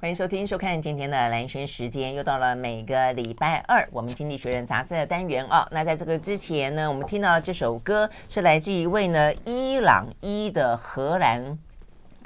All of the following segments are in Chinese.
欢迎收听、收看今天的蓝轩时间，又到了每个礼拜二我们《经济学人》杂志的单元、哦。那在这个之前呢，我们听到这首歌是来自一位呢伊朗裔的荷兰。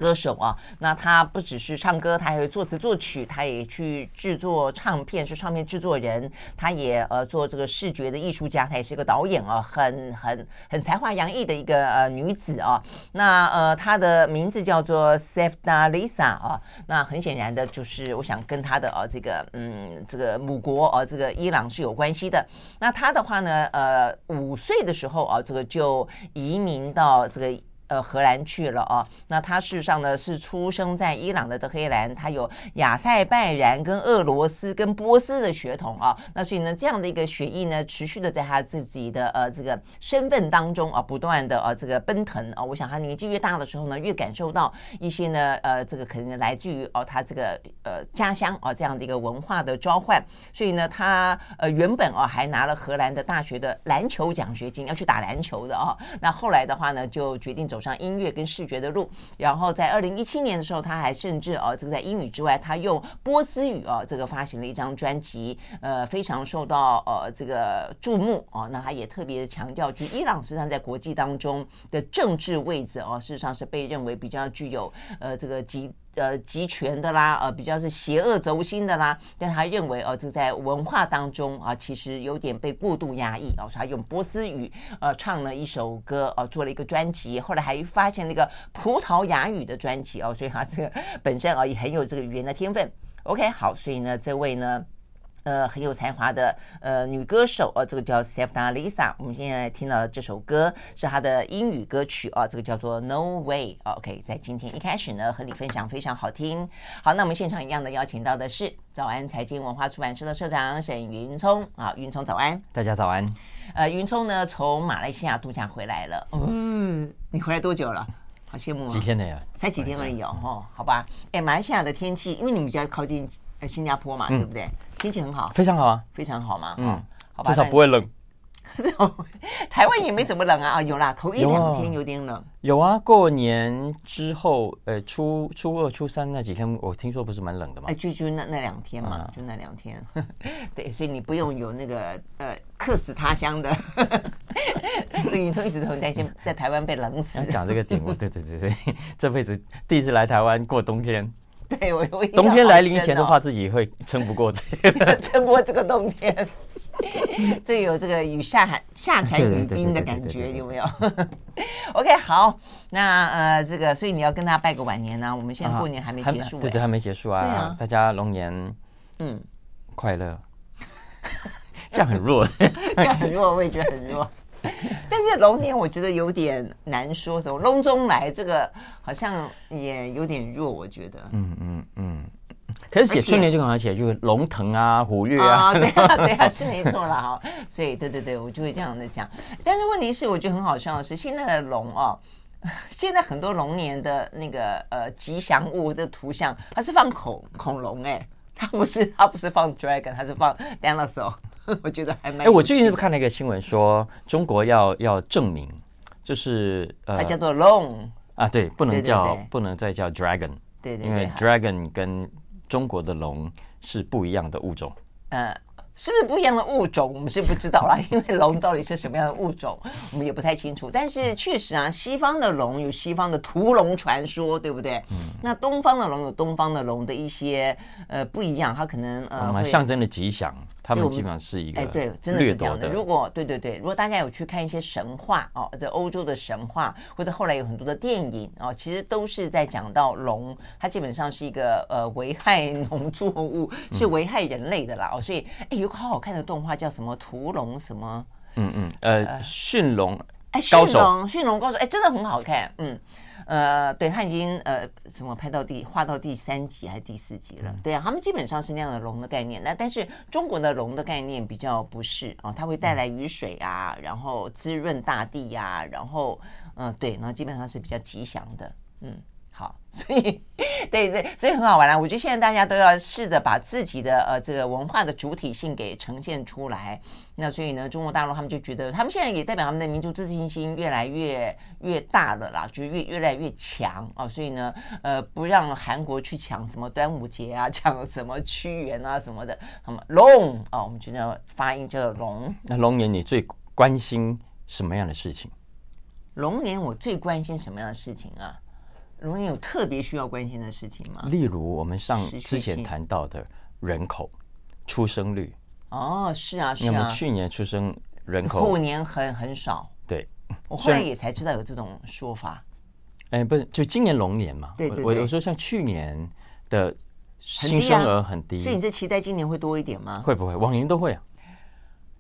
歌手啊，那他不只是唱歌，他还会作词作曲，他也去制作唱片，是唱片制作人，他也呃做这个视觉的艺术家，他也是一个导演啊，很很很才华洋溢的一个呃女子啊。那呃她的名字叫做 s e f d a Lisa 啊，那很显然的就是我想跟她的呃这个嗯这个母国啊这个伊朗是有关系的。那她的话呢，呃五岁的时候啊，这个就移民到这个。呃，荷兰去了啊。那他事实上呢是出生在伊朗的德黑兰，他有亚塞拜然跟俄罗斯跟波斯的血统啊。那所以呢，这样的一个血液呢，持续的在他自己的呃这个身份当中啊，不断的啊这个奔腾啊。我想他年纪越大的时候呢，越感受到一些呢呃这个可能来自于哦他这个呃家乡啊这样的一个文化的召唤。所以呢，他呃原本啊还拿了荷兰的大学的篮球奖学金，要去打篮球的啊。那后来的话呢，就决定走。上音乐跟视觉的路，然后在二零一七年的时候，他还甚至哦，这个在英语之外，他用波斯语哦，这个发行了一张专辑，呃，非常受到呃这个注目哦。那他也特别的强调，就伊朗实际上在国际当中的政治位置哦，事实上是被认为比较具有呃这个极。呃，集权的啦，呃，比较是邪恶轴心的啦，但他认为，呃，就在文化当中啊，其实有点被过度压抑哦，所以他用波斯语呃唱了一首歌，呃，做了一个专辑，后来还发现那个葡萄牙语的专辑哦，所以他这个本身啊也很有这个语言的天分。OK，好，所以呢，这位呢。呃，很有才华的呃女歌手呃，这个叫 s e f d a Lisa。我们现在听到的这首歌是她的英语歌曲啊，这个叫做 No Way。OK，在今天一开始呢，和你分享非常好听。好，那我们现场一样的邀请到的是早安财经文化出版社的社长沈云聪啊，云聪早安，大家早安。呃，云聪呢从马来西亚度假回来了。嗯，你回来多久了？好羡慕啊！几天了呀？才几天而已哦，哦，好吧。哎，马来西亚的天气，因为你们比较靠近呃。新加坡嘛，对不对？天气很好，非常好啊，非常好嘛。嗯，好吧，至少不会冷。台湾也没怎么冷啊，啊，有啦，头一两天有点冷。有啊，过年之后，呃，初初二、初三那几天，我听说不是蛮冷的嘛。哎，就就那那两天嘛，就那两天。对，所以你不用有那个呃客死他乡的。这个云聪一直都很担心在台湾被冷死。讲这个点，我对对对对，这辈子第一次来台湾过冬天。对，我我冬天来临前的话，自己会撑不过这 个，撑不过这个冬天。这有这个雨下寒下蝉语冰的感觉，有没有？OK，好，那呃，这个所以你要跟大家拜个晚年呢、啊。我们现在过年还没结束、欸，对对，还没结束啊。啊大家龙年嗯快乐，这样很弱，这样很弱，我也觉得很弱。但是龙年我觉得有点难说，什么龙中来这个好像也有点弱，我觉得。嗯嗯嗯。可是写春联就很好写，就是龙腾啊，虎跃啊。哦、对啊，对啊，是没错啦哈。所以对对对，我就会这样的讲。但是问题是，我觉得很好笑的是，现在的龙哦，现在很多龙年的那个呃吉祥物的图像，它是放恐恐龙哎，它不是它不是放 dragon，它是放 dinosaur。我觉得还蛮……哎，我最近是不是看了一个新闻，说中国要要证明，就是呃，它叫做龙啊，对，不能叫对对对不能再叫 dragon，对对，对，因为 dragon 跟中国的龙是不一样的物种。呃，是不是不一样的物种？我们是不知道啦，因为龙到底是什么样的物种，我们也不太清楚。但是确实啊，西方的龙有西方的屠龙传说，对不对？嗯。那东方的龙有东方的龙的一些呃不一样，它可能呃象征的吉祥。他们基本上是一个哎，对，真的是这样的。如果对对对，如果大家有去看一些神话哦，在欧洲的神话，或者后来有很多的电影哦，其实都是在讲到龙，它基本上是一个呃危害农作物，是危害人类的啦。哦，所以哎，有个好好看的动画叫什么《屠龙》什么？嗯嗯，呃，驯龙哎，驯龙驯龙高手哎，真的很好看，嗯。呃，对，他已经呃，什么拍到第画到第三集还是第四集了？嗯、对啊，他们基本上是那样的龙的概念。那但是中国的龙的概念比较不是啊，它会带来雨水啊，然后滋润大地呀、啊，然后嗯、呃，对，然后基本上是比较吉祥的。嗯，好，所以对对，所以很好玩啦。我觉得现在大家都要试着把自己的呃这个文化的主体性给呈现出来。那所以呢，中国大陆他们就觉得，他们现在也代表他们的民族自信心越来越越大了啦，就越越来越强啊。所以呢，呃，不让韩国去抢什么端午节啊，抢什么屈原啊什么的。那么龙啊，我们觉得发音叫做龙。那龙年你最关心什么样的事情？龙年我最关心什么样的事情啊？龙年有特别需要关心的事情吗？例如我们上之前谈到的人口出生率。哦，是啊，是啊。那么去年出生人口，后年很很少。对，我后来也才知道有这种说法。哎，不是，就今年龙年嘛。对对对。我有时候像去年的新生儿很低，所以你是期待今年会多一点吗？会不会？往年都会啊。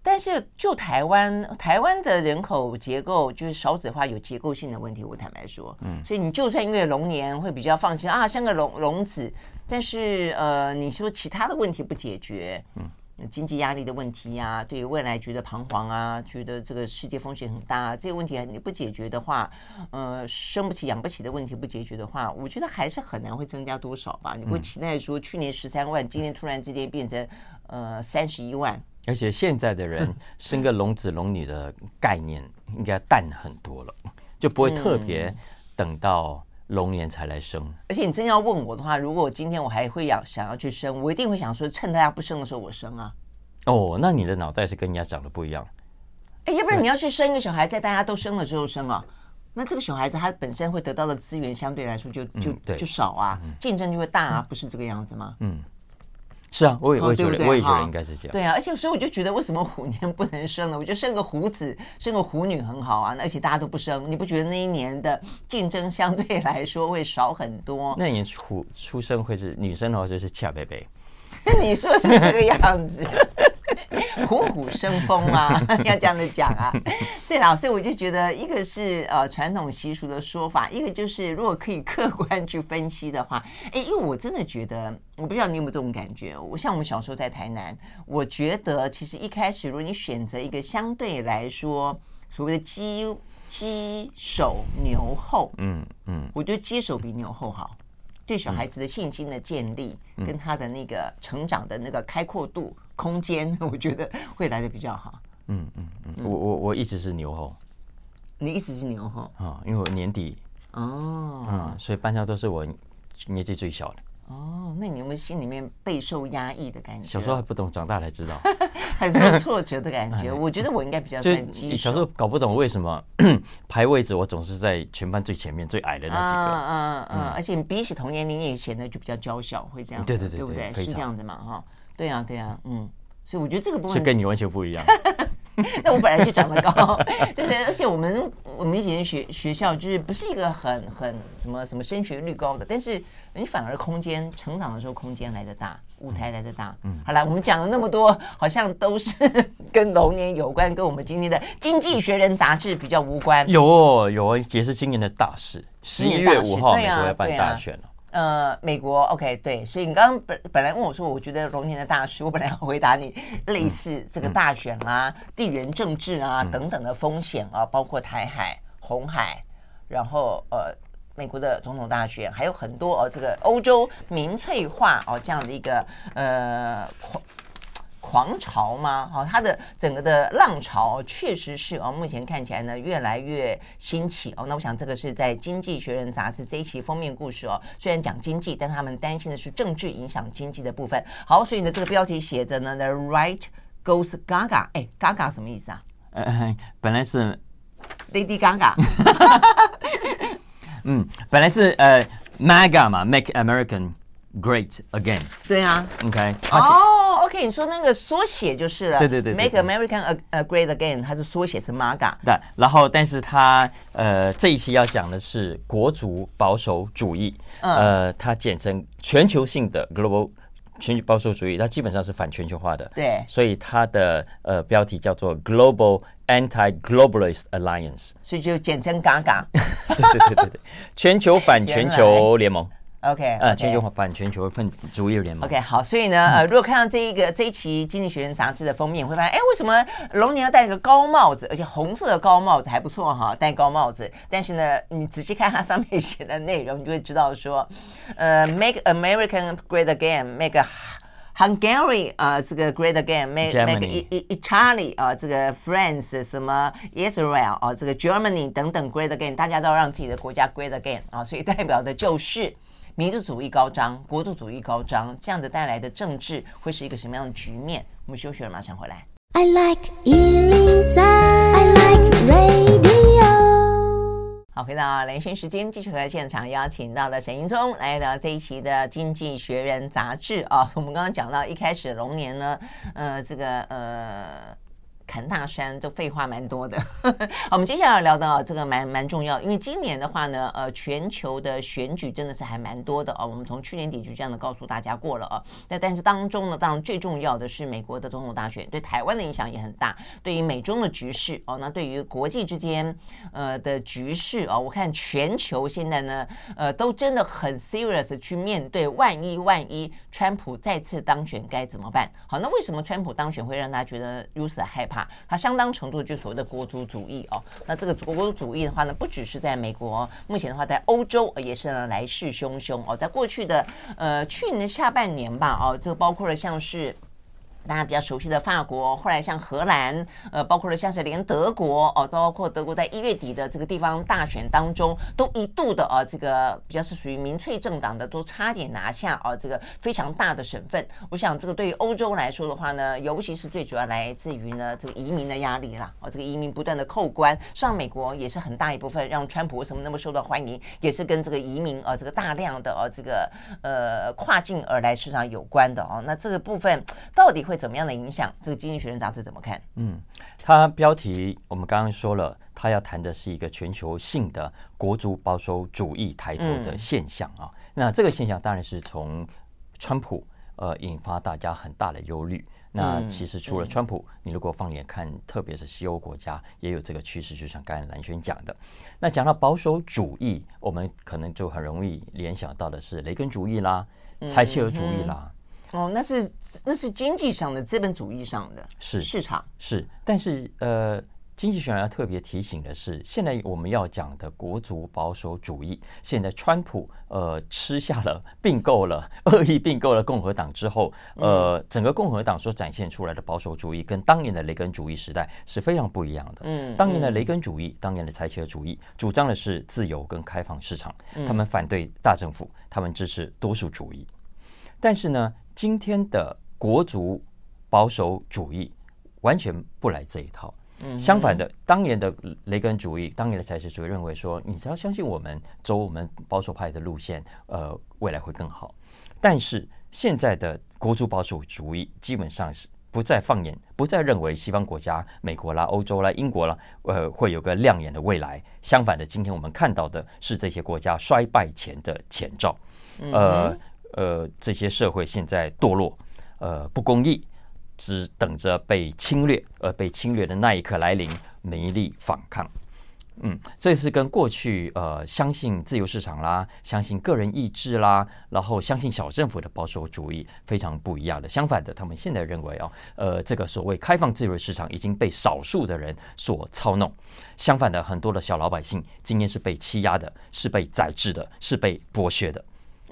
但是就台湾，台湾的人口结构就是少子化有结构性的问题。我坦白说，嗯，所以你就算因为龙年会比较放心啊，像个龙龙子，但是呃，你说其他的问题不解决，嗯，经济压力的问题呀、啊，对于未来觉得彷徨啊，觉得这个世界风险很大、啊，这些问题你不解决的话，呃，生不起养不起的问题不解决的话，我觉得还是很难会增加多少吧。你会期待说去年十三万，今年突然之间变成呃三十一万。而且现在的人生个龙子龙女的概念应该淡很多了，就不会特别等到龙年才来生。而且你真要问我的话，如果今天我还会要想要去生，我一定会想说，趁大家不生的时候我生啊。哦，那你的脑袋是跟人家长得不一样。哎，要不然你要去生一个小孩，在大家都生的时候生啊，那这个小孩子他本身会得到的资源相对来说就就就少啊，竞争就会大啊，不是这个样子吗？嗯。是啊，我也我也觉得，我也觉得应该是这样。对啊，而且所以我就觉得，为什么虎年不能生呢？我觉得生个虎子、生个虎女很好啊。而且大家都不生，你不觉得那一年的竞争相对来说会少很多？那年虎出生会是女生的话，就是恰贝贝。你说是这个样子。虎虎生风啊，要这样子讲啊。对啦，所以我就觉得，一个是呃传统习俗的说法，一个就是如果可以客观去分析的话，哎，因为我真的觉得，我不知道你有没有这种感觉。我像我们小时候在台南，我觉得其实一开始如果你选择一个相对来说所谓的鸡鸡首牛后，嗯嗯，我觉得鸡首比牛后好。对小孩子的信心的建立，跟他的那个成长的那个开阔度空间，我觉得会来的比较好。嗯嗯嗯，我我我一直是牛后，你一直是牛后啊？因为我年底哦，嗯，所以班上都是我年纪最小的。哦，那你有没有心里面备受压抑的感觉？小时候还不懂，长大才知道，很受挫折的感觉。我觉得我应该比较算鸡首。小时候搞不懂为什么 排位置，我总是在全班最前面、最矮的那几个。嗯嗯嗯，而且比起同年龄也显得就比较娇小，会这样。对对对，对不对？是这样子嘛？哈，对呀对呀，嗯。所以我觉得这个部分是跟你完全不一样。那我本来就长得高，对对，而且我们我们以前学学校就是不是一个很很什么什么升学率高的，但是你反而空间成长的时候空间来的大，舞台来的大。嗯，好了，我们讲了那么多，好像都是跟龙年有关，跟我们今天的《经济学人》杂志比较无关。有有，也是今年的大事，十一月五号美国要办大选了。呃，美国 OK 对，所以你刚刚本本来问我说，我觉得龙年的大事，我本来要回答你类似这个大选啊、嗯、地缘政治啊、嗯、等等的风险啊，包括台海、红海，然后呃，美国的总统大选，还有很多呃、哦，这个欧洲民粹化哦这样的一个呃。狂潮吗？好，它的整个的浪潮确实是哦，目前看起来呢越来越兴起哦。那我想这个是在《经济学人》杂志这一期封面故事哦。虽然讲经济，但他们担心的是政治影响经济的部分。好，所以呢这个标题写着呢，The right goes Gaga。哎，Gaga 什么意思啊？呃，本来是 Lady Gaga。嗯，本来是呃 MAGA 嘛，Make American Great Again。对啊。OK。哦。OK，你说那个缩写就是了。对对对，对，Make American a, a Great Again，它是缩写是 MAGA。对，然后但是它呃这一期要讲的是国族保守主义，嗯、呃，它简称全球性的 Global 全球保守主义，它基本上是反全球化的。对，所以它的呃标题叫做 Global Anti-Globalist Alliance，所以就简称 GAGA。对对对对对，全球反全球联盟。OK，呃，全球反全球份主义联盟。OK，好，所以呢，呃，如果看到这一个这一期《经济学人》杂志的封面，会发现，哎，为什么龙年要戴个高帽子，而且红色的高帽子还不错哈，戴高帽子。但是呢，你仔细看它上面写的内容，你就会知道说，呃，Make American Great Again，Make Hungary 啊，这个 Great Again，Make Make Italy 啊，这个 France 什么 Israel 啊，这个 Germany 等等 Great Again，大家都要让自己的国家 Great Again 啊，所以代表的就是。民族主义高涨，国度主义高涨，这样子带来的政治会是一个什么样的局面？我们休息了，马上回来。I like 103, I like radio。好，回到连线时间，继续和现场邀请到的沈英聪来聊这一期的《经济学人》杂志啊。我们刚刚讲到一开始龙年呢，呃，这个呃。砍大山，这废话蛮多的。我们接下来聊到这个蛮蛮重要，因为今年的话呢，呃，全球的选举真的是还蛮多的哦。我们从去年底就这样的告诉大家过了啊。那但是当中呢，当然最重要的是美国的总统大选，对台湾的影响也很大。对于美中的局势哦，那对于国际之间呃的局势哦，我看全球现在呢，呃，都真的很 serious 去面对，万一万一川普再次当选该怎么办？好，那为什么川普当选会让大家觉得如此害怕？它相当程度就所谓的国族主义哦，那这个国族主义的话呢，不只是在美国，目前的话在欧洲也是呢来势汹汹哦，在过去的呃去年的下半年吧哦，这包括了像是。大家比较熟悉的法国，后来像荷兰，呃，包括了像是连德国哦，包括德国在一月底的这个地方大选当中，都一度的啊，这个比较是属于民粹政党的，都差点拿下啊，这个非常大的省份。我想这个对于欧洲来说的话呢，尤其是最主要来自于呢这个移民的压力啦，哦，这个移民不断的扣关，上美国也是很大一部分让川普为什么那么受到欢迎，也是跟这个移民啊，这个大量的啊这个呃跨境而来市场有关的哦。那这个部分到底会？会怎么样的影响？这个《经济学人》杂志怎么看？嗯，它标题我们刚刚说了，它要谈的是一个全球性的国族保守主义抬头的现象啊。嗯、那这个现象当然是从川普呃引发大家很大的忧虑。那其实除了川普，嗯、你如果放眼看，特别是西欧国家也有这个趋势，就像刚才蓝轩讲的。那讲到保守主义，我们可能就很容易联想到的是雷根主义啦、柴契尔主义啦。嗯哦，那是那是经济上的资本主义上的是。市场。是，但是呃，经济学人要特别提醒的是，现在我们要讲的国族保守主义，现在川普呃吃下了并购了恶意并购了共和党之后，呃，整个共和党所展现出来的保守主义，跟当年的雷根主义时代是非常不一样的。嗯，当年的雷根主义，当年的柴契尔主义，主张的是自由跟开放市场，他们反对大政府，他们支持多数主义，但是呢。今天的国族保守主义完全不来这一套。相反的，当年的雷根主义，当年的柴契尔主义认为说，你只要相信我们，走我们保守派的路线，呃，未来会更好。但是现在的国族保守主义基本上是不再放眼，不再认为西方国家，美国啦、欧洲啦、英国啦，呃，会有个亮眼的未来。相反的，今天我们看到的是这些国家衰败前的前兆。呃。呃，这些社会现在堕落，呃，不公义，只等着被侵略，而被侵略的那一刻来临，没力反抗。嗯，这是跟过去呃相信自由市场啦，相信个人意志啦，然后相信小政府的保守主义非常不一样的。相反的，他们现在认为哦，呃，这个所谓开放自由市场已经被少数的人所操弄。相反的，很多的小老百姓今天是被欺压的，是被宰制的，是被剥削的。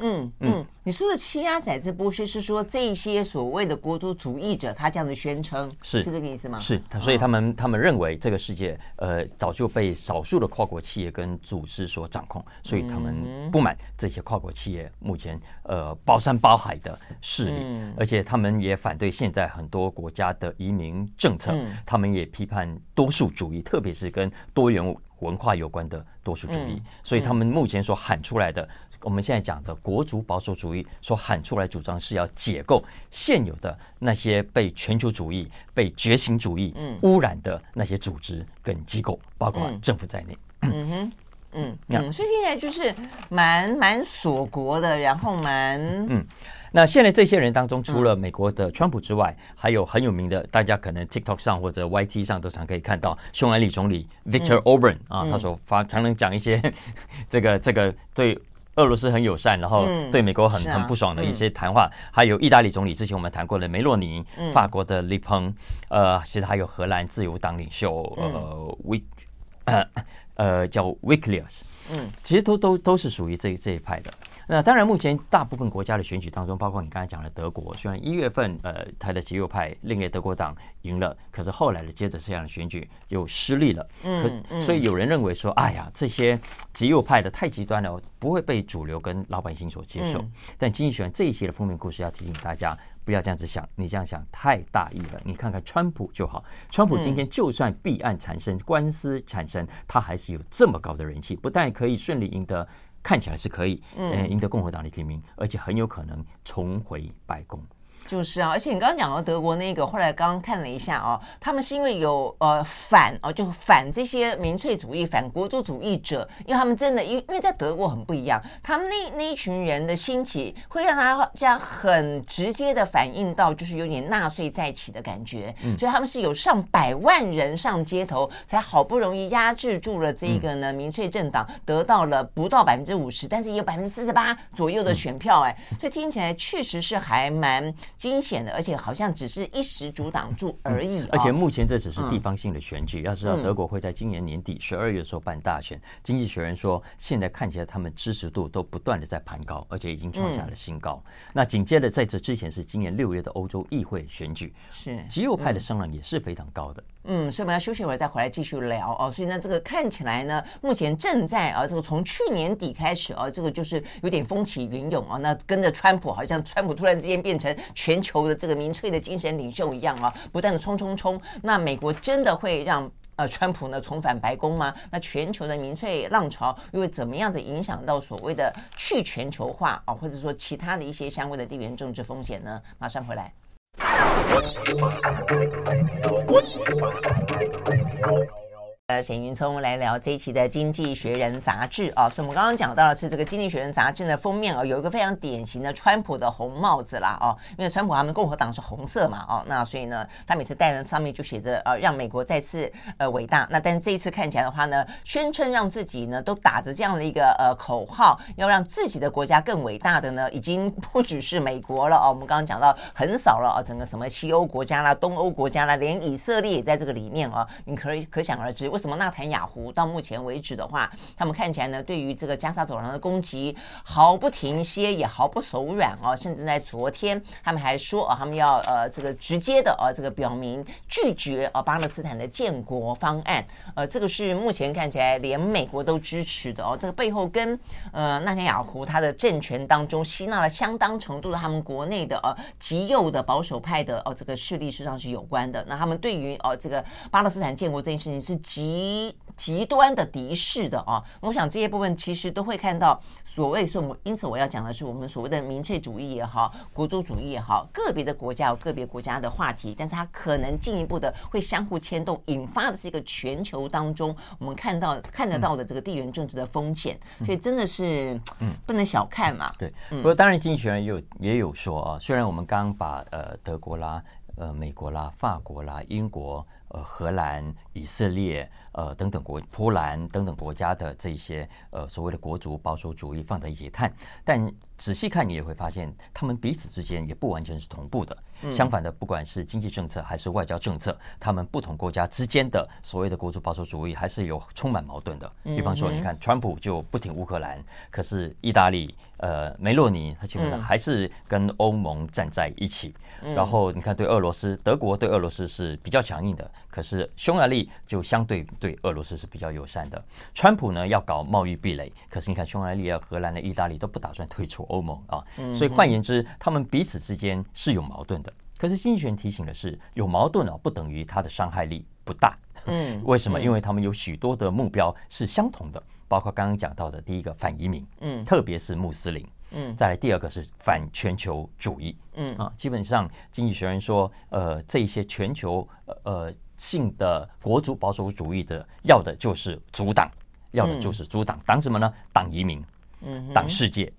嗯嗯，你说的欺压宰制剥削是说这些所谓的国族主义者，他这样的宣称是是这个意思吗？是，所以他们他们认为这个世界呃早就被少数的跨国企业跟组织所掌控，所以他们不满这些跨国企业目前呃包山包海的势力，而且他们也反对现在很多国家的移民政策，他们也批判多数主义，特别是跟多元文化有关的多数主义，所以他们目前所喊出来的。我们现在讲的国族保守主义所喊出来主张是要解构现有的那些被全球主义、被觉醒主义污染的那些组织跟机构，包括政府在内。嗯哼，嗯嗯，所以现在就是蛮蛮锁国的，然后蛮嗯。那现在这些人当中，除了美国的川普之外，还有很有名的，大家可能 TikTok 上或者 YT 上都常可以看到，匈牙利总理 Victor Orban 啊，他所发常能讲一些 这个这个对。俄罗斯很友善，然后对美国很、嗯啊、很不爽的一些谈话，还有意大利总理之前我们谈过的梅洛尼，嗯、法国的勒庞，呃，其实还有荷兰自由党领袖呃维呃呃叫 Wilders，嗯，其实都都都是属于这这一派的。那当然，目前大部分国家的选举当中，包括你刚才讲的德国，虽然一月份呃，他的极右派另类德国党赢了，可是后来的接着这样的选举又失利了。嗯，可所以有人认为说，哎呀，这些极右派的太极端了，不会被主流跟老百姓所接受。但经济学人这一期的封面故事要提醒大家，不要这样子想，你这样想太大意了。你看看川普就好，川普今天就算弊案产生、官司产生，他还是有这么高的人气，不但可以顺利赢得。看起来是可以，嗯，赢得共和党的提名，而且很有可能重回白宫。就是啊，而且你刚刚讲到德国那个，后来刚刚看了一下哦，他们是因为有呃反哦，就反这些民粹主义、反国族主义者，因为他们真的，因为因为在德国很不一样，他们那那一群人的兴起，会让他这样很直接的反映到，就是有点纳粹再起的感觉，嗯，所以他们是有上百万人上街头，才好不容易压制住了这个呢民粹政党，得到了不到百分之五十，但是也有百分之四十八左右的选票，哎，所以听起来确实是还蛮。惊险的，而且好像只是一时阻挡住而已，哦。而且目前这只是地方性的选举，嗯、要知道德国会在今年年底十二月的时候办大选。嗯、经济学人说，现在看起来他们支持度都不断的在攀高，而且已经创下了新高。嗯、那紧接着在这之前是今年六月的欧洲议会选举，是极右派的声浪也是非常高的。嗯，所以我们要休息一会儿再回来继续聊哦。所以呢，这个看起来呢，目前正在啊，这个从去年底开始啊，这个就是有点风起云涌啊。那跟着川普，好像川普突然之间变成全全球的这个民粹的精神领袖一样啊，不断的冲冲冲。那美国真的会让呃川普呢重返白宫吗？那全球的民粹浪潮又会怎么样子影响到所谓的去全球化啊，或者说其他的一些相关的地缘政治风险呢？马上回来。呃，沈云聪来聊这一期的《经济学人》杂志啊，所以我们刚刚讲到的是这个《经济学人》杂志的封面啊，有一个非常典型的川普的红帽子啦哦，因为川普他们共和党是红色嘛哦，那所以呢，他每次戴的上面就写着呃，让美国再次呃伟大。那但是这一次看起来的话呢，宣称让自己呢都打着这样的一个呃口号，要让自己的国家更伟大的呢，已经不只是美国了哦。我们刚刚讲到很少了哦，整个什么西欧国家啦、东欧国家啦，连以色列也在这个里面哦，你可以可想而知为。什么？纳坦雅胡到目前为止的话，他们看起来呢，对于这个加沙走廊的攻击毫不停歇，也毫不手软哦。甚至在昨天，他们还说啊，他们要呃这个直接的呃这个表明拒绝呃巴勒斯坦的建国方案。呃，这个是目前看起来连美国都支持的哦。这个背后跟呃纳坦雅胡他的政权当中吸纳了相当程度的他们国内的呃极右的保守派的哦、呃、这个势力实际上是有关的。那他们对于哦、呃、这个巴勒斯坦建国这件事情是极极极端的敌视的啊，我想这些部分其实都会看到所谓是我们，因此我要讲的是我们所谓的民粹主义也好，国族主义也好，个别的国家有个别国家的话题，但是它可能进一步的会相互牵动，引发的是一个全球当中我们看到看得到的这个地缘政治的风险，所以真的是嗯不能小看嘛。对，不过当然经济学人也有也有说啊，虽然我们刚刚把呃德国啦、呃美国啦、法国啦、英国。呃，荷兰、以色列、呃等等国、波兰等等国家的这些呃所谓的国族保守主义放在一起看，但仔细看你也会发现，他们彼此之间也不完全是同步的。相反的，不管是经济政策还是外交政策，他们不同国家之间的所谓的国族保守主义还是有充满矛盾的。比方说，你看川普就不挺乌克兰，可是意大利呃梅洛尼他基本上还是跟欧盟站在一起。然后你看对俄罗斯，德国对俄罗斯是比较强硬的。可是匈牙利就相对对俄罗斯是比较友善的。川普呢要搞贸易壁垒，可是你看匈牙利啊、荷兰的、意大利都不打算退出欧盟啊。所以换言之，他们彼此之间是有矛盾的。可是经济学人提醒的是，有矛盾啊，不等于它的伤害力不大。嗯，为什么？因为他们有许多的目标是相同的，包括刚刚讲到的第一个反移民，嗯，特别是穆斯林。嗯，再来第二个是反全球主义。嗯啊，基本上经济学人说，呃，这些全球呃。性的国族保守主义的，要的就是阻挡，要的就是阻挡，挡什么呢？挡移民，嗯挡世界，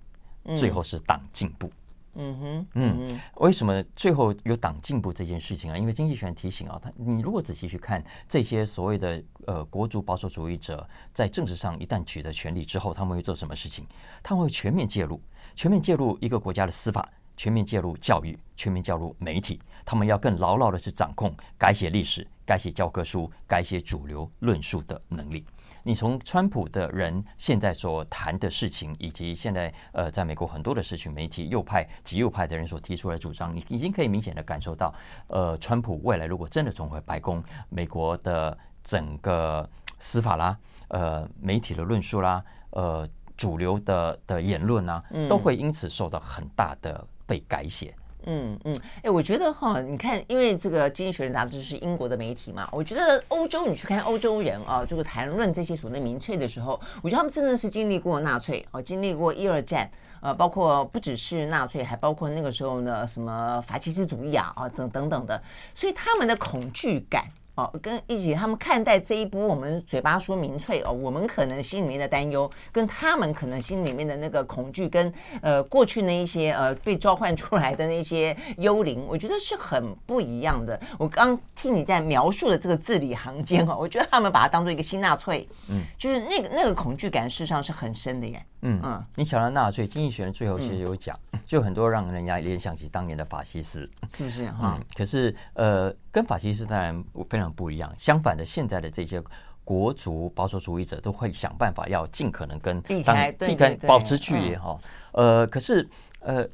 最后是挡进步。嗯哼，嗯，为什么最后有党进步这件事情啊？因为经济学人提醒啊，他你如果仔细去看这些所谓的呃国族保守主义者在政治上一旦取得权力之后，他们会做什么事情？他们会全面介入，全面介入一个国家的司法，全面介入教育，全面介入媒体，他们要更牢牢的去掌控改写历史、改写教科书、改写主流论述的能力。你从川普的人现在所谈的事情，以及现在呃，在美国很多的社群媒体右派、极右派的人所提出来的主张，你已经可以明显的感受到，呃，川普未来如果真的重回白宫，美国的整个司法啦、呃，媒体的论述啦、呃，主流的的言论啊，都会因此受到很大的被改写。嗯嗯，哎、我觉得哈，你看，因为这个《经济学人》杂志是英国的媒体嘛，我觉得欧洲，你去看欧洲人啊，这个谈论这些所谓民粹的时候，我觉得他们真的是经历过纳粹啊，经历过一二战，呃，包括不只是纳粹，还包括那个时候呢，什么法西斯主义啊，啊等等等的，所以他们的恐惧感。哦，跟一起他们看待这一波，我们嘴巴说民粹哦，我们可能心里面的担忧，跟他们可能心里面的那个恐惧，跟呃过去那一些呃被召唤出来的那些幽灵，我觉得是很不一样的。我刚听你在描述的这个字里行间哦，我觉得他们把它当做一个新纳粹，嗯，就是那个那个恐惧感，事实上是很深的耶。嗯嗯，你想到纳粹，经济学人最后其实有讲，嗯、就很多让人家联想起当年的法西斯，是不是哈、嗯？可是呃，跟法西斯当然非常不一样。相反的，现在的这些国族保守主义者都会想办法要尽可能跟避开，避开保持距离哈。呃，可是呃。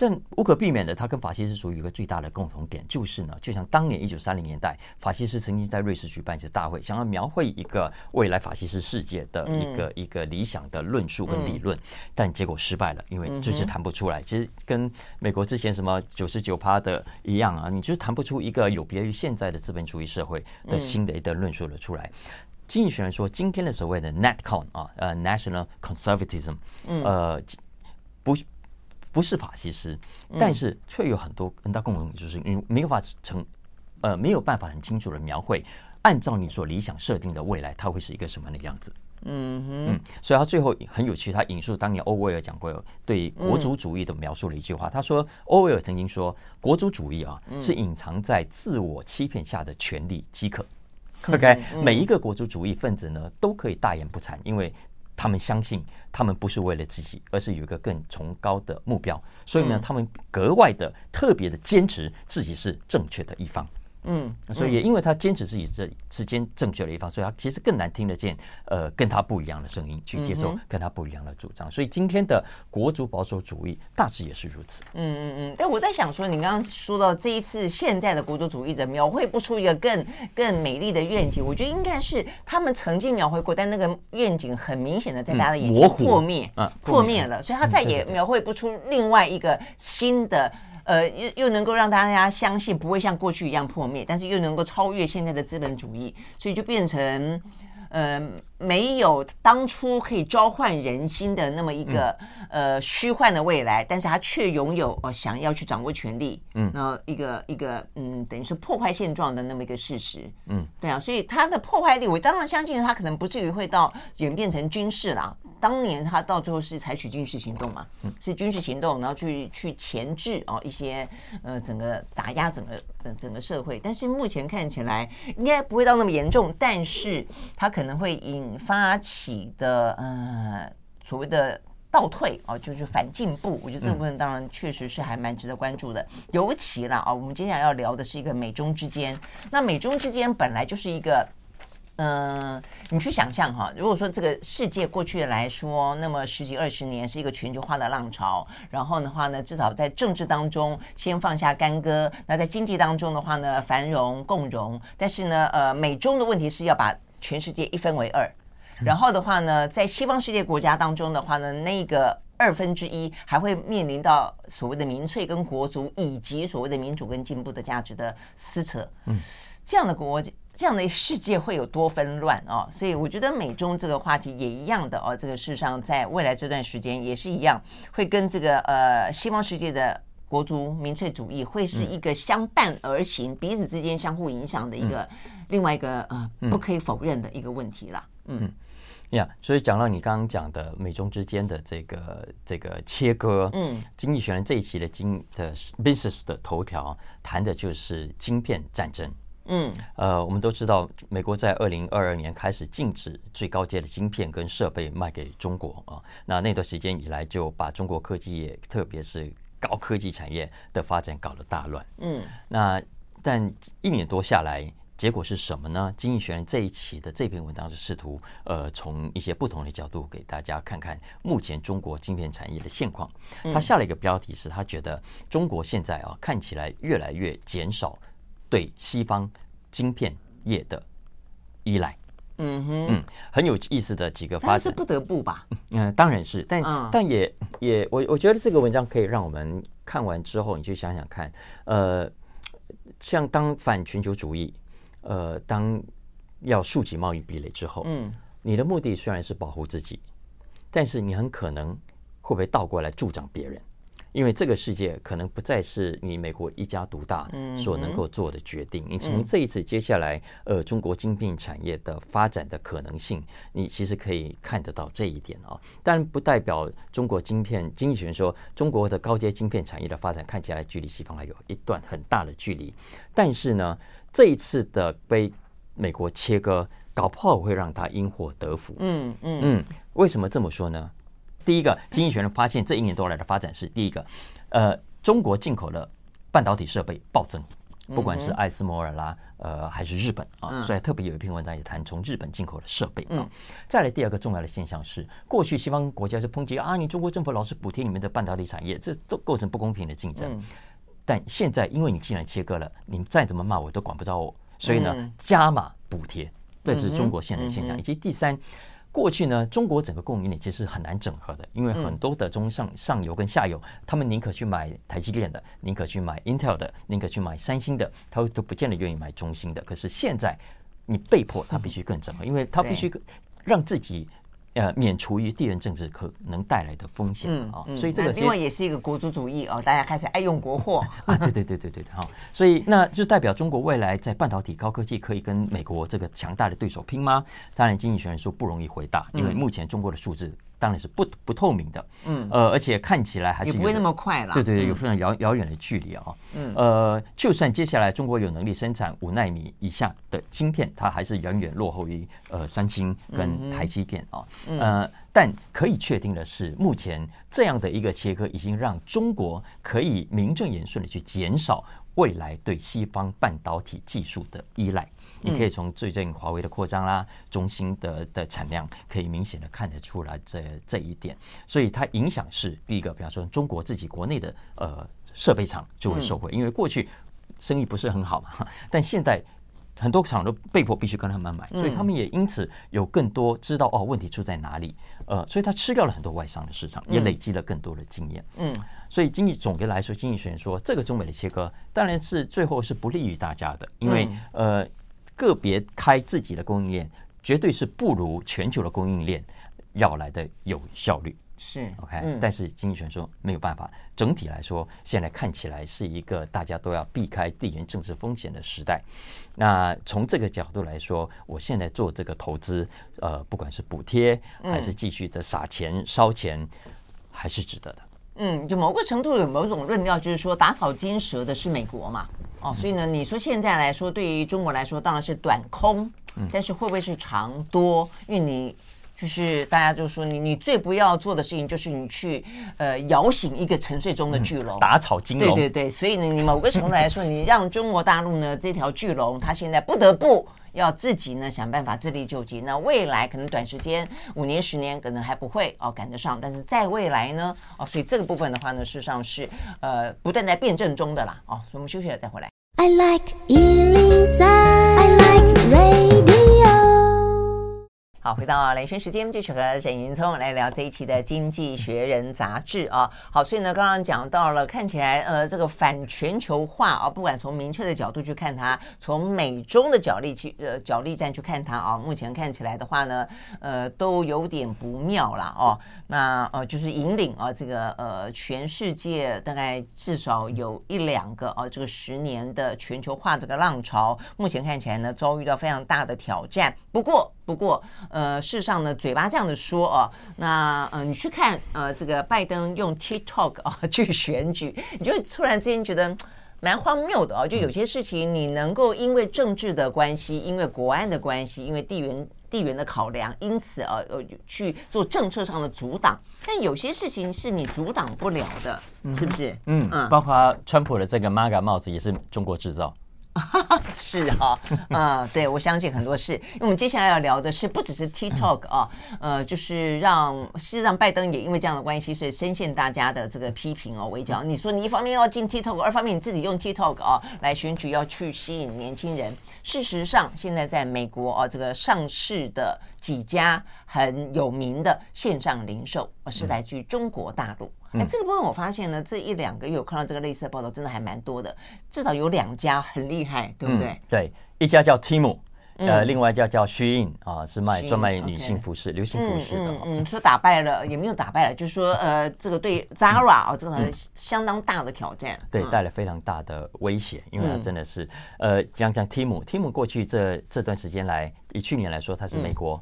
这无可避免的，它跟法西斯主义有一个最大的共同点，就是呢，就像当年一九三零年代，法西斯曾经在瑞士举办一次大会，想要描绘一个未来法西斯世界的一个、嗯、一个理想的论述跟理论，嗯、但结果失败了，因为就是谈不出来。其实跟美国之前什么九十九趴的一样啊，你就是谈不出一个有别于现在的资本主义社会的新的一个论述了出来。经济学人说，今天的所谓的 NetCon 啊，呃，National Conservatism，呃，不。不是法西斯，但是却有很多很大共同点，就是你没有办法成，呃，没有办法很清楚的描绘，按照你所理想设定的未来，它会是一个什么样的样子。嗯哼嗯，所以他最后很有趣，他引述当年欧威尔讲过对国族主义的描述了一句话，他说欧威尔曾经说，国族主义啊是隐藏在自我欺骗下的权力饥渴。OK，每一个国族主义分子呢都可以大言不惭，因为。他们相信，他们不是为了自己，而是有一个更崇高的目标，所以呢，他们格外的特别的坚持自己是正确的一方。嗯，所以也因为他坚持自己这之间正确的一方，所以他其实更难听得见呃跟他不一样的声音，去接受跟他不一样的主张。所以今天的国族保守主义大致也是如此。嗯嗯嗯。但我在想说，你刚刚说到这一次现在的国族主义者描绘不出一个更更美丽的愿景，我觉得应该是他们曾经描绘过，但那个愿景很明显的在大家的眼前破灭，破灭了，所以他再也描绘不出另外一个新的。呃，又又能够让大家相信不会像过去一样破灭，但是又能够超越现在的资本主义，所以就变成，呃。没有当初可以召唤人心的那么一个、嗯、呃虚幻的未来，但是他却拥有呃想要去掌握权力，嗯，然后一个一个嗯等于是破坏现状的那么一个事实，嗯，对啊，所以他的破坏力，我当然相信他可能不至于会到演变成军事啦。当年他到最后是采取军事行动嘛，嗯，是军事行动，然后去去钳制哦一些呃整个打压整个整整个社会，但是目前看起来应该不会到那么严重，但是他可能会引。发起的呃所谓的倒退哦，就是反进步，我觉得这部分当然确实是还蛮值得关注的。尤其啦啊，我们接下来要聊的是一个美中之间。那美中之间本来就是一个，嗯，你去想象哈，如果说这个世界过去来说，那么十几二十年是一个全球化的浪潮，然后的话呢，至少在政治当中先放下干戈，那在经济当中的话呢，繁荣共荣。但是呢，呃，美中的问题是要把全世界一分为二。然后的话呢，在西方世界国家当中的话呢，那个二分之一还会面临到所谓的民粹跟国族，以及所谓的民主跟进步的价值的撕扯。嗯，这样的国这样的世界会有多纷乱哦？所以我觉得美中这个话题也一样的哦。这个事实上，在未来这段时间也是一样，会跟这个呃西方世界的国族民粹主义会是一个相伴而行、彼此之间相互影响的一个另外一个呃不可以否认的一个问题了。嗯。呀，yeah, 所以讲到你刚刚讲的美中之间的这个这个切割，嗯，经济学人这一期的经的 business 的头条谈的就是晶片战争。嗯，呃，我们都知道，美国在二零二二年开始禁止最高阶的晶片跟设备卖给中国啊。那那段时间以来，就把中国科技业，特别是高科技产业的发展搞得大乱。嗯，那但一年多下来，结果是什么呢？经济学人这一期的这篇文章是试图呃，从一些不同的角度给大家看看目前中国晶片产业的现况。他下了一个标题是，他觉得中国现在啊，看起来越来越减少。对西方晶片业的依赖，嗯哼，嗯，很有意思的几个发展，是不得不吧？嗯，当然是，但、嗯、但也也，我我觉得这个文章可以让我们看完之后，你去想想看，呃，像当反全球主义，呃，当要竖起贸易壁垒之后，嗯，你的目的虽然是保护自己，但是你很可能会不会倒过来助长别人？因为这个世界可能不再是你美国一家独大所能够做的决定。你从这一次接下来，呃，中国晶片产业的发展的可能性，你其实可以看得到这一点啊。但不代表中国晶片经济学人说，中国的高阶晶片产业的发展看起来距离西方还有一段很大的距离。但是呢，这一次的被美国切割，搞不好会让它因祸得福。嗯嗯嗯，为什么这么说呢？第一个，经济学人发现这一年多来的发展是：第一个，呃，中国进口的半导体设备暴增，不管是艾斯摩尔啦，呃，还是日本啊，所以特别有一篇文章也谈从日本进口的设备啊。再来第二个重要的现象是，过去西方国家就抨击啊，你中国政府老是补贴你们的半导体产业，这都构成不公平的竞争。但现在因为你既然切割了，你们再怎么骂我都管不着我，所以呢，加码补贴，这是中国现在的现象。以及第三。过去呢，中国整个供应链其实很难整合的，因为很多的中上上游跟下游，他们宁可去买台积电的，宁可去买 Intel 的，宁可去买三星的，他都不见得愿意买中兴的。可是现在，你被迫他必须更整合，因为他必须让自己。呃，免除于地缘政治可能带来的风险啊，所以这个另外也是一个国族主义哦，大家开始爱用国货 啊，对对对对对哈，所以那就代表中国未来在半导体高科技可以跟美国这个强大的对手拼吗？当然，经济学人说不容易回答，因为目前中国的数字。当然是不不透明的，嗯，呃，而且看起来还是也不会那么快了，对对对，有非常遥遥远的距离啊，嗯，呃，就算接下来中国有能力生产五纳米以下的晶片，它还是远远落后于呃三星跟台积电啊，呃，但可以确定的是，目前这样的一个切割已经让中国可以名正言顺的去减少未来对西方半导体技术的依赖。你可以从最近华为的扩张啦，中兴的的产量可以明显的看得出来这这一点，所以它影响是第一个，比方说中国自己国内的呃设备厂就会受惠，因为过去生意不是很好嘛，但现在很多厂都被迫必须跟他们买，所以他们也因此有更多知道哦问题出在哪里，呃，所以他吃掉了很多外商的市场，也累积了更多的经验，嗯，所以经济总结来说，经济学人说这个中美的切割当然是最后是不利于大家的，因为呃。个别开自己的供应链，绝对是不如全球的供应链要来的有效率。是 OK，嗯，但是经济学人说没有办法。整体来说，现在看起来是一个大家都要避开地缘政治风险的时代。那从这个角度来说，我现在做这个投资，呃，不管是补贴还是继续的撒钱烧钱，还是值得的。嗯，就某个程度有某种论调，就是说打草惊蛇的是美国嘛，哦，所以呢，你说现在来说，对于中国来说当然是短空，但是会不会是长多？因为你就是大家就说你你最不要做的事情就是你去呃摇醒一个沉睡中的巨龙，打草惊龙，对对对，所以呢，你某个程度来说，你让中国大陆呢这条巨龙，它现在不得不。要自己呢想办法自力救济，那未来可能短时间五年十年可能还不会哦赶得上，但是在未来呢哦，所以这个部分的话呢，事实上是呃不断在辩证中的啦哦，所以我们休息了再回来。I like 103, I like 好，回到兰萱时间，继续和沈云聪来聊这一期的《经济学人》杂志啊。好，所以呢，刚刚讲到了，看起来呃，这个反全球化啊，不管从明确的角度去看它，从美中的角力去呃角力战去看它啊，目前看起来的话呢，呃，都有点不妙了哦。那呃，就是引领啊，这个呃，全世界大概至少有一两个啊，这个十年的全球化这个浪潮，目前看起来呢，遭遇到非常大的挑战。不过，不过。呃，事实上呢，嘴巴这样子说哦，那呃，你去看呃，这个拜登用 TikTok 啊 去选举，你就突然之间觉得蛮荒谬的哦。就有些事情你能够因为政治的关系，因为国安的关系，因为地缘地缘的考量，因此啊呃去做政策上的阻挡。但有些事情是你阻挡不了的，是不是？嗯嗯，包括川普的这个 MAGA 帽子也是中国制造。是哈、哦，啊、呃，对，我相信很多事。因为我们接下来要聊的是，不只是 TikTok 啊，呃，就是让，事实上拜登也因为这样的关系，所以深陷大家的这个批评哦，围剿。你说你一方面要进 TikTok，二方面你自己用 TikTok 啊来选举，要去吸引年轻人。事实上，现在在美国哦，这个上市的几家很有名的线上零售，是来自于中国大陆。哎，这个部分我发现呢，这一两个月我看到这个类似的报道，真的还蛮多的，至少有两家很厉害，对不对？嗯、对，一家叫 Temu，呃，另外一家叫 Shein 啊，是卖专卖女性服饰、流行服饰的。嗯，说打败了也没有打败了，就是说呃，这个对 Zara 啊，这个相当大的挑战，对，带来非常大的威胁，因为它真的是呃，讲讲 Temu，Temu 过去这这段时间来，以去年来说，它是美国、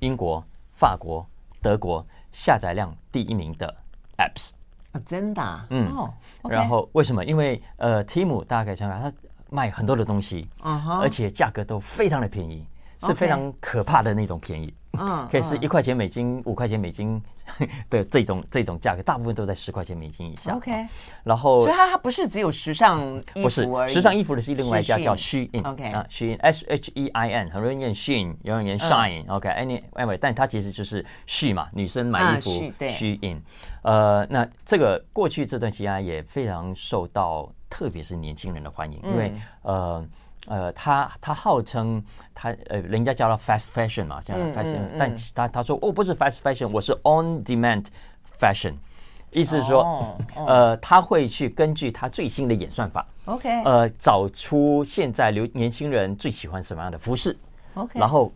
英国、法国、德国下载量第一名的。Apps 啊，真的、啊，嗯，oh, okay. 然后为什么？因为呃，Temu 大家可以想想，他卖很多的东西，uh huh. 而且价格都非常的便宜是非常可怕的那种便宜。嗯，可以是一块钱美金、五块钱美金的这种这种价格，大部分都在十块钱美金以下。OK，然后所以它它不是只有时尚衣服，不是时尚衣服的是另外一家叫 Shein。OK 啊，Shein S H E I N，很多人念 Shein，有人念 Shine。OK，Anyway，但它其实就是 She 嘛，女生买衣服 Shein。呃，那这个过去这段时间也非常受到，特别是年轻人的欢迎，因为呃。呃，他他号称他呃，人家叫他 fast fashion 嘛，这样 fashion，嗯嗯嗯，但他他说哦，不是 fast fashion，我是 on demand fashion，意思是说，呃，他会去根据他最新的演算法，OK，呃，找出现在流年轻人最喜欢什么样的服饰，OK，然后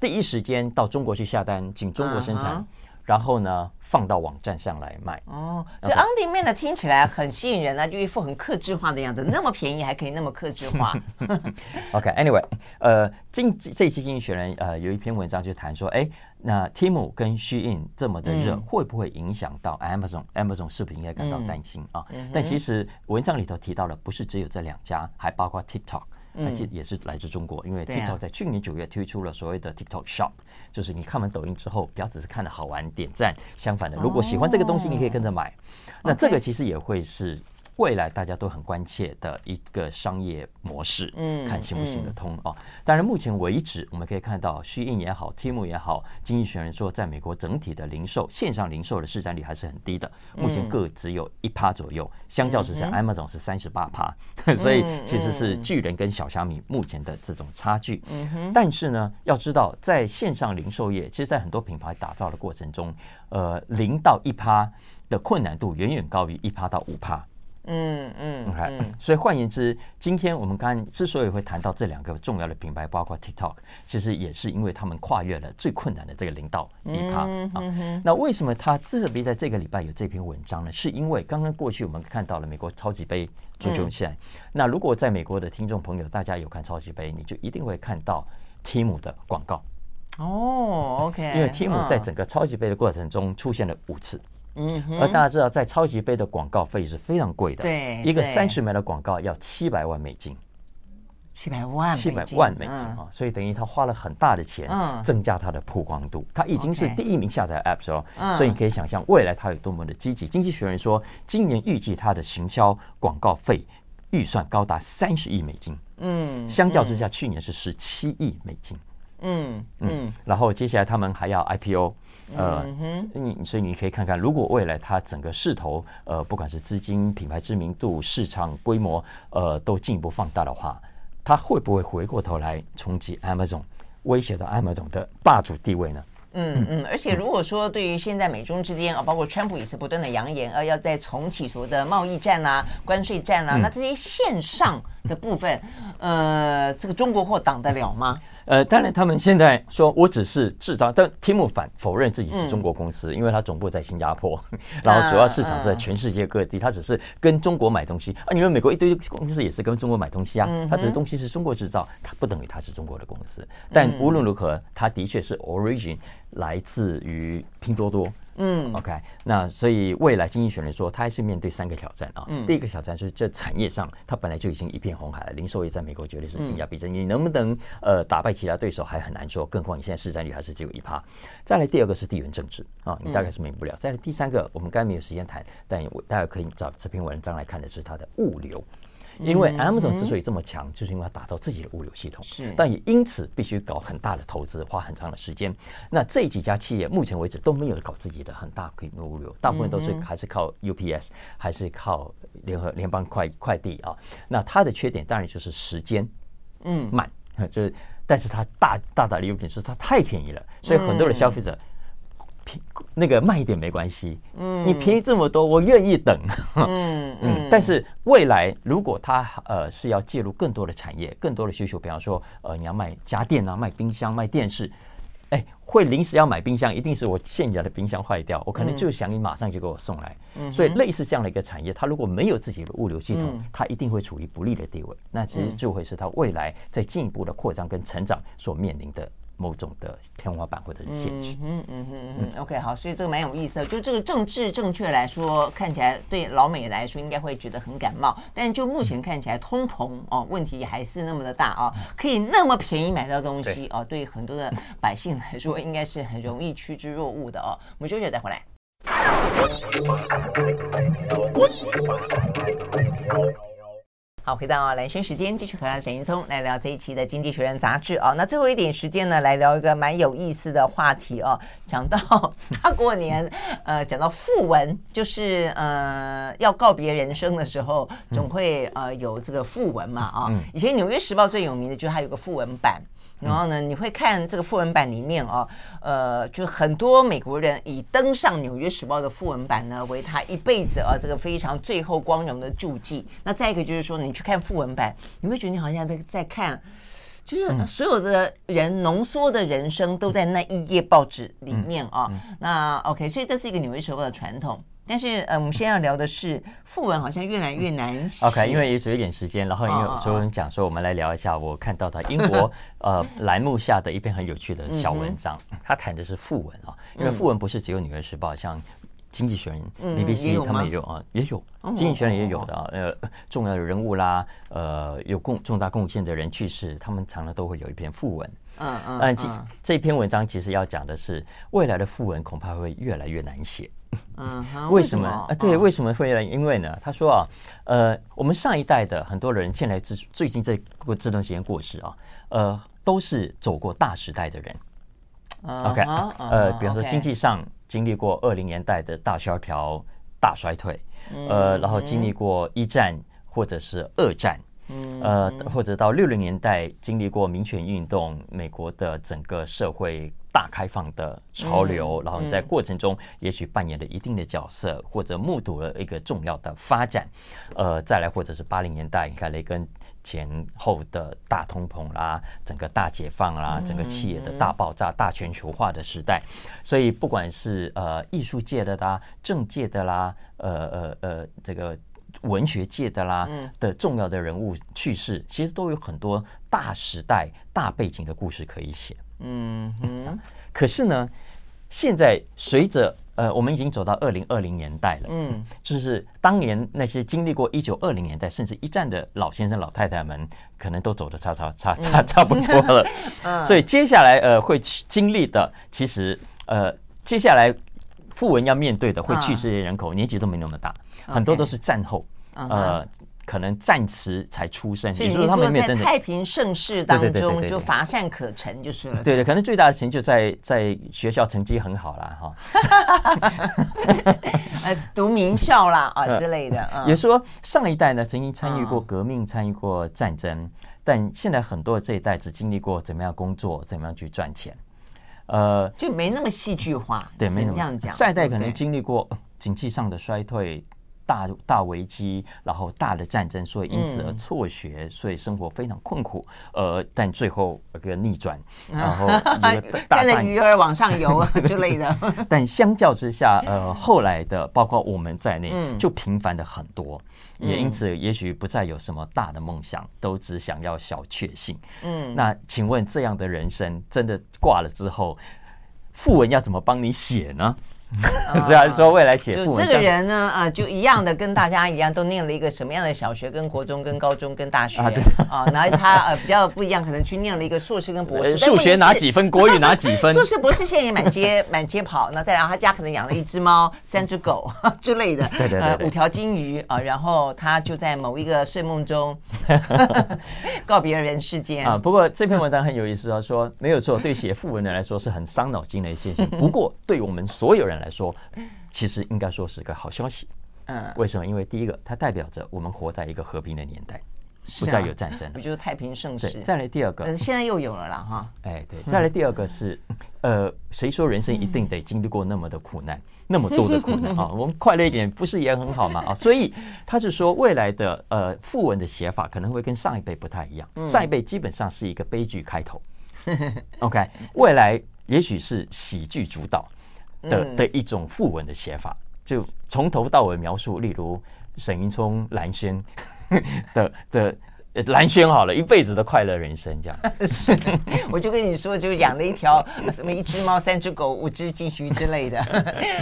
第一时间到中国去下单，请中国生产。Uh huh. 然后呢，放到网站上来卖。哦，所以 on demand 听起来很吸引人啊，就一副很克制化的样子，那么便宜还可以那么克制化。OK，Anyway，okay, 呃，经这一期经济学人呃有一篇文章就谈说，哎，那 Temu 跟 Shein 这么的热，嗯、会不会影响到 Amazon？Amazon 是不是应该感到担心、嗯、啊？但其实文章里头提到了，不是只有这两家，还包括 TikTok。它也是来自中国，因为 TikTok 在去年九月推出了所谓的 TikTok Shop，就是你看完抖音之后，不要只是看了好玩点赞，相反的，如果喜欢这个东西，你可以跟着买。那这个其实也会是。未来大家都很关切的一个商业模式，嗯，看行不行得通哦？当然，目前为止我们可以看到，Shein 也好，Temu 也好，经济学人说，在美国整体的零售线上零售的市占率还是很低的，目前各只有一趴左右，相较之下，Amazon 是三十八趴，所以其实是巨人跟小虾米目前的这种差距。但是呢，要知道，在线上零售业，其实，在很多品牌打造的过程中，呃，零到一趴的困难度远远高于一趴到五趴。嗯嗯，OK，所以换言之，今天我们刚刚之所以会谈到这两个重要的品牌，包括 TikTok，其实也是因为他们跨越了最困难的这个零到一趴啊。那为什么他特别在这个礼拜有这篇文章呢？是因为刚刚过去我们看到了美国超级杯足球赛。那如果在美国的听众朋友大家有看超级杯，你就一定会看到 Temu 的广告。哦，OK，因为 Temu 在整个超级杯的过程中出现了五次。嗯，而大家知道，在超级杯的广告费是非常贵的，对，一个三十秒的广告要七百万美金，七百万，七百万美金啊！所以等于他花了很大的钱，增加他的曝光度。他已经是第一名下载 App 了，所以你可以想象未来他有多么的积极。经济学人说，今年预计他的行销广告费预算高达三十亿美金，嗯，相较之下，去年是十七亿美金，嗯嗯，然后接下来他们还要 IPO。呃，你所以你可以看看，如果未来它整个势头，呃，不管是资金、品牌知名度、市场规模，呃，都进一步放大的话，它会不会回过头来冲击 Amazon，威胁到 Amazon 的霸主地位呢？嗯嗯，而且如果说对于现在美中之间啊，包括川普也是不断的扬言，呃，要再重启所谓的贸易战啊、关税战啊，那这些线上的部分，呃，这个中国货挡得了吗？呃，当然，他们现在说我只是制造，但 Temu 反否认自己是中国公司，嗯、因为它总部在新加坡，然后主要市场是在全世界各地，它只是跟中国买东西啊。你们美国一堆公司也是跟中国买东西啊，它只是东西是中国制造，它不等于它是中国的公司。但无论如何，它的确是 origin 来自于拼多多。嗯，OK，那所以未来经济学人说，他还是面对三个挑战啊。嗯，第一个挑战是这产业上，它本来就已经一片红海了，零售业在美国绝对是兵家必争，你能不能呃打败其他对手还很难说，更何况你现在市占率还是只有一趴。再来第二个是地缘政治啊，你大概是免不了。再来第三个，我们刚才没有时间谈，但我大家可以找这篇文章来看的是它的物流。因为 Amazon 之所以这么强，就是因为它打造自己的物流系统，是，但也因此必须搞很大的投资，花很长的时间。那这几家企业目前为止都没有搞自己的很大规模物流，大部分都是还是靠 UPS，还是靠联合联邦快快递啊。那它的缺点当然就是时间，嗯，慢，就是，但是它大大大的优点是它太便宜了，所以很多的消费者。那个慢一点没关系，嗯，你便宜这么多，我愿意等，嗯 嗯。但是未来如果它呃是要介入更多的产业，更多的需求，比方说呃你要卖家电啊，卖冰箱、卖电视，哎，会临时要买冰箱，一定是我现有的冰箱坏掉，我可能就想你马上就给我送来。嗯，所以类似这样的一个产业，它如果没有自己的物流系统，它一定会处于不利的地位。那其实就会是它未来在进一步的扩张跟成长所面临的。某种的天花板或者是限制。嗯嗯嗯嗯 OK，好，所以这个蛮有意思的。就这个政治正确来说，看起来对老美来说应该会觉得很感冒。但就目前看起来，通膨哦问题还是那么的大啊，可以那么便宜买到东西哦，对很多的百姓来说，应该是很容易趋之若鹜的哦。我们休息再回来。好，回到蓝轩时间，继续和沈云聪来聊这一期的《经济学人》杂志啊。那最后一点时间呢，来聊一个蛮有意思的话题哦。讲到大过年，呃，讲到讣文，就是呃要告别人生的时候，总会呃有这个讣文嘛啊。以前《纽约时报》最有名的就是它有个讣文版。然后呢，你会看这个副文版里面哦，呃，就很多美国人以登上《纽约时报》的副文版呢为他一辈子啊这个非常最后光荣的注记。那再一个就是说，你去看副文版，你会觉得你好像在在看，就是所有的人浓缩的人生都在那一页报纸里面啊。那 OK，所以这是一个《纽约时报》的传统。但是，呃，我们现在要聊的是副文，好像越来越难写。OK，因为也只有一点时间，然后因为有时候讲说，我们来聊一下我看到的英国 呃栏目下的一篇很有趣的小文章，他谈的是副文啊，因为副文不是只有《纽约时报》，像《经济学人》、BBC 他们也有啊，也有《经济学人》也有的啊，呃，重要的人物啦，呃，有贡重大贡献的人去世，他们常常都会有一篇訃闻。嗯嗯，嗯，这这篇文章其实要讲的是未来的副文恐怕会越来越难写。嗯，为什么啊？对，为什么会呢？因为呢，他说啊，呃，我们上一代的很多人，现在最最近这过这段时间过世啊，呃，都是走过大时代的人。OK，呃，比方说经济上经历过二零年代的大萧条、大衰退，呃，然后经历过一战或者是二战。嗯，呃，或者到六零年代经历过民权运动，美国的整个社会大开放的潮流，然后你在过程中也许扮演了一定的角色，或者目睹了一个重要的发展，呃，再来或者是八零年代，你看雷根前后的大通膨啦，整个大解放啦，整个企业的大爆炸、大全球化的时代，所以不管是呃艺术界的啦、政界的啦，呃呃呃这个。文学界的啦的重要的人物去世，其实都有很多大时代、大背景的故事可以写。嗯嗯。可是呢，现在随着呃，我们已经走到二零二零年代了。嗯。就是当年那些经历过一九二零年代甚至一战的老先生、老太太们，可能都走的差差差差差不多了。嗯。所以接下来呃会经历的，其实呃接下来訃闻要面对的会去世的人口年纪都没那么大。很多都是战后呃，可能暂时才出生，所以说他们在太平盛世当中就乏善可陈就是了。对对，可能最大的成就在在学校成绩很好啦，哈，呃，读名校啦啊之类的。也说上一代呢曾经参与过革命，参与过战争，但现在很多的这一代只经历过怎么样工作，怎么样去赚钱，呃，就没那么戏剧化。对，没那么这样讲。下一代可能经历过经济上的衰退。大大危机，然后大的战争，所以因此而辍学，嗯、所以生活非常困苦。呃，但最后一个逆转，然后 一个大看着鱼儿往上游 之类的。但相较之下，呃，后来的包括我们在内，就平凡的很多，嗯、也因此也许不再有什么大的梦想，都只想要小确幸。嗯，那请问这样的人生真的挂了之后，副文要怎么帮你写呢？虽然说未来写就这个人呢，啊，就一样的跟大家一样，都念了一个什么样的小学、跟国中、跟高中、跟大学啊？然后他呃比较不一样，可能去念了一个硕士跟博士。数学拿几分？国语拿几分？硕士、博士现在也满街 满街跑。那再然后他家可能养了一只猫、三只狗之类的，对对对，五条金鱼啊。然后他就在某一个睡梦中告别了人世间啊。不过这篇文章很有意思啊，说没有错，对写富文的来说是很伤脑筋的一些事。不过对我们所有人。来说，其实应该说是个好消息。嗯，为什么？因为第一个，它代表着我们活在一个和平的年代，不再有战争，不就是太平盛世？再来第二个，现在又有了啦，哈。哎，对，再来第二个是，呃，谁说人生一定得经历过那么的苦难，那么多的苦难啊？我们快乐一点，不是也很好吗？啊，所以他是说，未来的呃副文的写法可能会跟上一辈不太一样。上一辈基本上是一个悲剧开头，OK，未来也许是喜剧主导。的的一种副文的写法，就从头到尾描述，例如沈云聪蓝轩 的的蓝轩好了，一辈子的快乐人生这样。是的，我就跟你说，就养了一条什么一只猫、三只狗、五只金鱼之类的，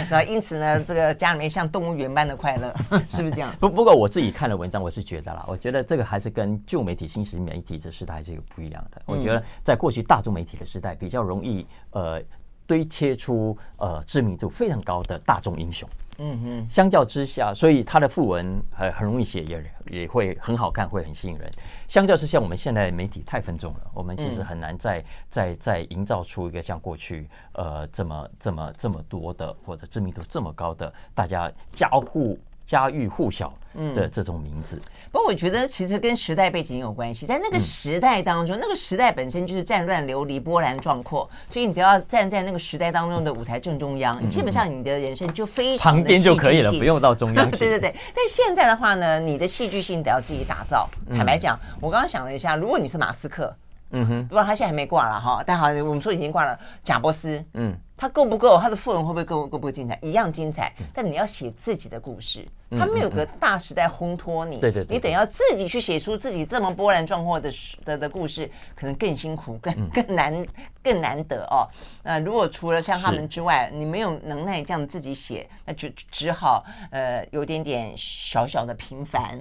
然后因此呢，这个家里面像动物园般的快乐，是不是这样？不不过我自己看了文章，我是觉得啦，我觉得这个还是跟旧媒体、新时媒体这时代是有不一样的。我觉得在过去大众媒体的时代，比较容易呃。堆砌出呃知名度非常高的大众英雄，嗯哼，相较之下，所以他的副文很很容易写，也也会很好看，会很吸引人。相较之下，我们现在媒体太分众了，我们其实很难再再再营造出一个像过去呃这么这么这么多的或者知名度这么高的大家家户。家喻户晓的这种名字，嗯，不过我觉得其实跟时代背景有关系。在那个时代当中，嗯、那个时代本身就是战乱流离、波澜壮阔，所以你只要站在那个时代当中的舞台正中央，嗯、基本上你的人生就非常旁边就可以了，不用到中央。对对对。但现在的话呢，你的戏剧性得要自己打造。坦白讲，我刚刚想了一下，如果你是马斯克，嗯哼，不过他现在还没挂了哈，但好像我们说已经挂了。贾伯斯，嗯。他够不够？他的富人会不会够够不够精彩？一样精彩，但你要写自己的故事，他没有个大时代烘托你，对对，你得要自己去写出自己这么波澜壮阔的的的故事，可能更辛苦，更更难，更难得哦。那如果除了像他们之外，你没有能耐这样自己写，那就只好呃有点点小小的平凡，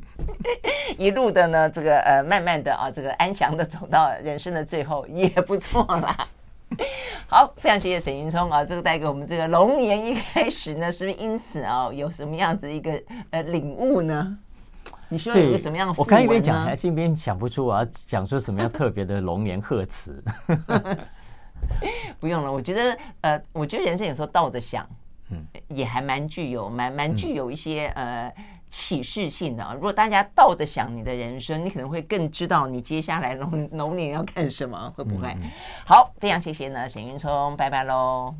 一路的呢这个呃慢慢的啊这个安详的走到人生的最后也不错啦。好，非常谢谢沈云聪啊，这个带给我们这个龙年一开始呢，是不是因此啊，有什么样子一个呃领悟呢？你希望有个什么样的？我刚一边讲，还是一边想不出我要讲出什么样特别的龙年贺词。不用了，我觉得呃，我觉得人生有时候倒着想，嗯，也还蛮具有蛮蛮具有一些呃。启示性的啊！如果大家倒着想你的人生，你可能会更知道你接下来龙龙 年要干什么，会不会？好，非常谢谢呢，沈云聪，拜拜喽。